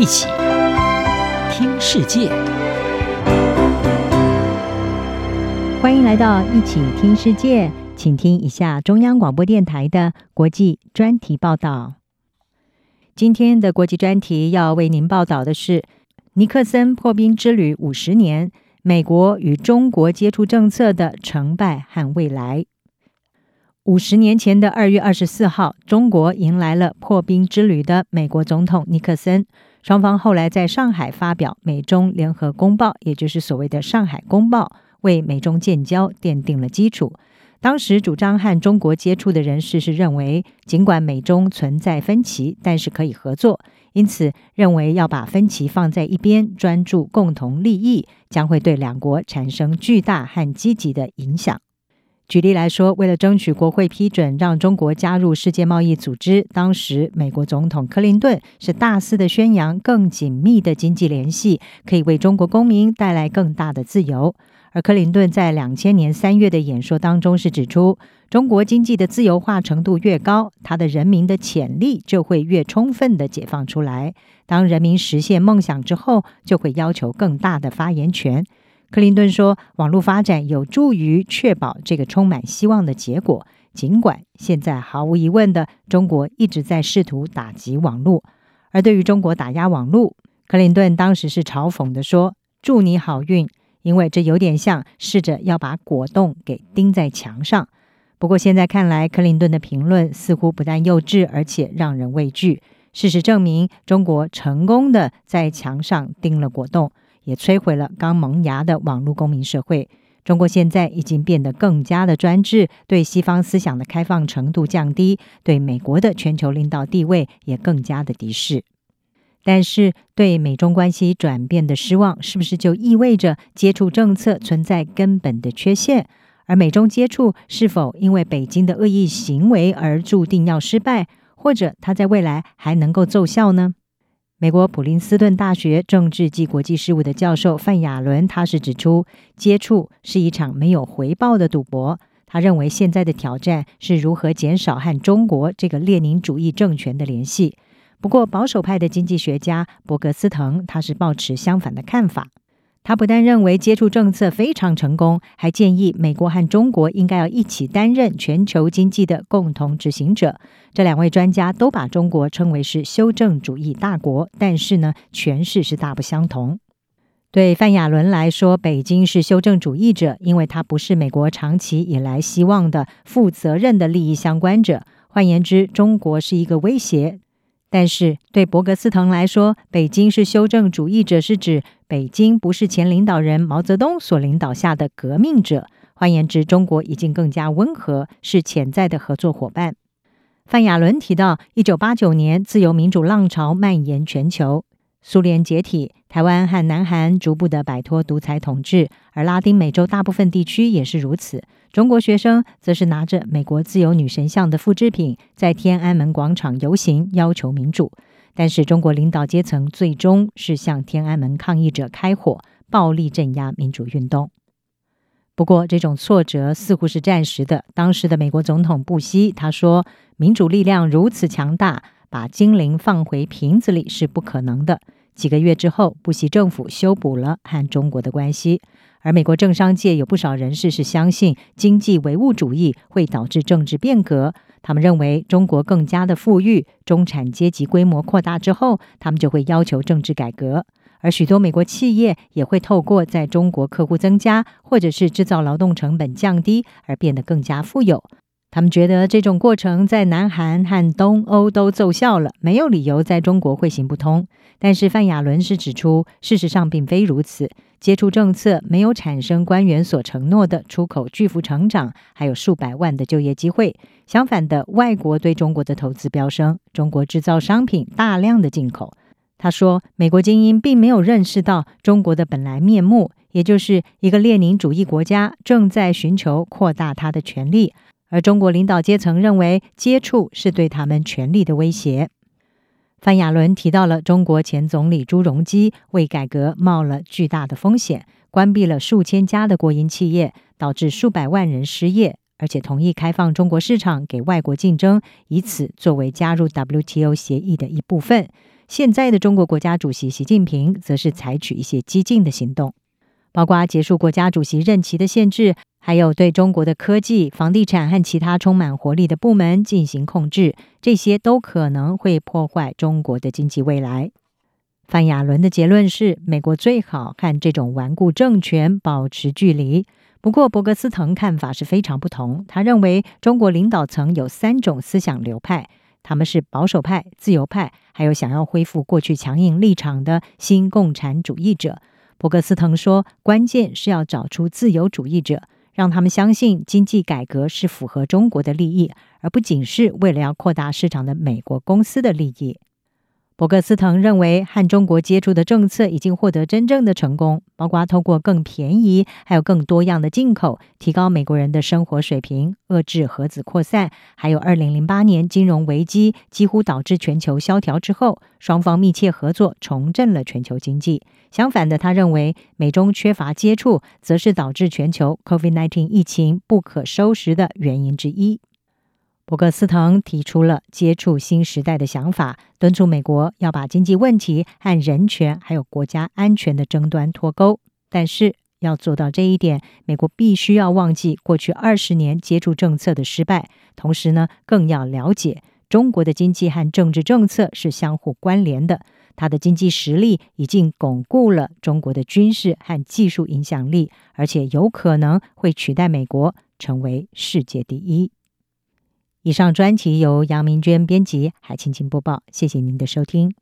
一起听世界，欢迎来到一起听世界，请听一下中央广播电台的国际专题报道。今天的国际专题要为您报道的是尼克森破冰之旅五十年，美国与中国接触政策的成败和未来。五十年前的二月二十四号，中国迎来了破冰之旅的美国总统尼克森。双方后来在上海发表美中联合公报，也就是所谓的《上海公报》，为美中建交奠定了基础。当时主张和中国接触的人士是认为，尽管美中存在分歧，但是可以合作，因此认为要把分歧放在一边，专注共同利益，将会对两国产生巨大和积极的影响。举例来说，为了争取国会批准让中国加入世界贸易组织，当时美国总统克林顿是大肆的宣扬更紧密的经济联系，可以为中国公民带来更大的自由。而克林顿在两千年三月的演说当中是指出，中国经济的自由化程度越高，他的人民的潜力就会越充分的解放出来。当人民实现梦想之后，就会要求更大的发言权。克林顿说：“网络发展有助于确保这个充满希望的结果。尽管现在毫无疑问的，中国一直在试图打击网络。而对于中国打压网络，克林顿当时是嘲讽地说：‘祝你好运，因为这有点像试着要把果冻给钉在墙上。’不过现在看来，克林顿的评论似乎不但幼稚，而且让人畏惧。事实证明，中国成功的在墙上钉了果冻。”也摧毁了刚萌芽的网络公民社会。中国现在已经变得更加的专制，对西方思想的开放程度降低，对美国的全球领导地位也更加的敌视。但是，对美中关系转变的失望，是不是就意味着接触政策存在根本的缺陷？而美中接触是否因为北京的恶意行为而注定要失败，或者它在未来还能够奏效呢？美国普林斯顿大学政治及国际事务的教授范亚伦，他是指出，接触是一场没有回报的赌博。他认为，现在的挑战是如何减少和中国这个列宁主义政权的联系。不过，保守派的经济学家伯格斯滕，他是抱持相反的看法。他不但认为接触政策非常成功，还建议美国和中国应该要一起担任全球经济的共同执行者。这两位专家都把中国称为是修正主义大国，但是呢，诠释是大不相同。对范亚伦来说，北京是修正主义者，因为他不是美国长期以来希望的负责任的利益相关者。换言之，中国是一个威胁。但是对伯格斯滕来说，北京是修正主义者，是指北京不是前领导人毛泽东所领导下的革命者。换言之，中国已经更加温和，是潜在的合作伙伴。范亚伦提到，一九八九年自由民主浪潮蔓延全球。苏联解体，台湾和南韩逐步的摆脱独裁统治，而拉丁美洲大部分地区也是如此。中国学生则是拿着美国自由女神像的复制品，在天安门广场游行，要求民主。但是中国领导阶层最终是向天安门抗议者开火，暴力镇压民主运动。不过，这种挫折似乎是暂时的。当时的美国总统布希他说：“民主力量如此强大。”把精灵放回瓶子里是不可能的。几个月之后，布希政府修补了和中国的关系，而美国政商界有不少人士是相信经济唯物主义会导致政治变革。他们认为中国更加的富裕，中产阶级规模扩大之后，他们就会要求政治改革，而许多美国企业也会透过在中国客户增加，或者是制造劳动成本降低而变得更加富有。他们觉得这种过程在南韩和东欧都奏效了，没有理由在中国会行不通。但是范亚伦是指出，事实上并非如此。接触政策没有产生官员所承诺的出口巨幅成长，还有数百万的就业机会。相反的，外国对中国的投资飙升，中国制造商品大量的进口。他说，美国精英并没有认识到中国的本来面目，也就是一个列宁主义国家正在寻求扩大它的权力。而中国领导阶层认为，接触是对他们权力的威胁。范亚伦提到了中国前总理朱镕基为改革冒了巨大的风险，关闭了数千家的国营企业，导致数百万人失业，而且同意开放中国市场给外国竞争，以此作为加入 WTO 协议的一部分。现在的中国国家主席习近平则是采取一些激进的行动，包括结束国家主席任期的限制，还有对中国的科技、房地产和其他充满活力的部门进行控制，这些都可能会破坏中国的经济未来。范亚伦的结论是，美国最好和这种顽固政权保持距离。不过，伯格斯滕看法是非常不同。他认为，中国领导层有三种思想流派，他们是保守派、自由派，还有想要恢复过去强硬立场的新共产主义者。伯格斯滕说，关键是要找出自由主义者，让他们相信经济改革是符合中国的利益，而不仅是为了要扩大市场的美国公司的利益。伯格斯滕认为，和中国接触的政策已经获得真正的成功，包括透过更便宜、还有更多样的进口，提高美国人的生活水平，遏制核子扩散，还有2008年金融危机几乎导致全球萧条之后，双方密切合作，重振了全球经济。相反的，他认为美中缺乏接触，则是导致全球 COVID-19 疫情不可收拾的原因之一。博格斯滕提出了接触新时代的想法，敦促美国要把经济问题和人权还有国家安全的争端脱钩。但是要做到这一点，美国必须要忘记过去二十年接触政策的失败，同时呢，更要了解中国的经济和政治政策是相互关联的。它的经济实力已经巩固了中国的军事和技术影响力，而且有可能会取代美国成为世界第一。以上专辑由杨明娟编辑，海青青播报。谢谢您的收听。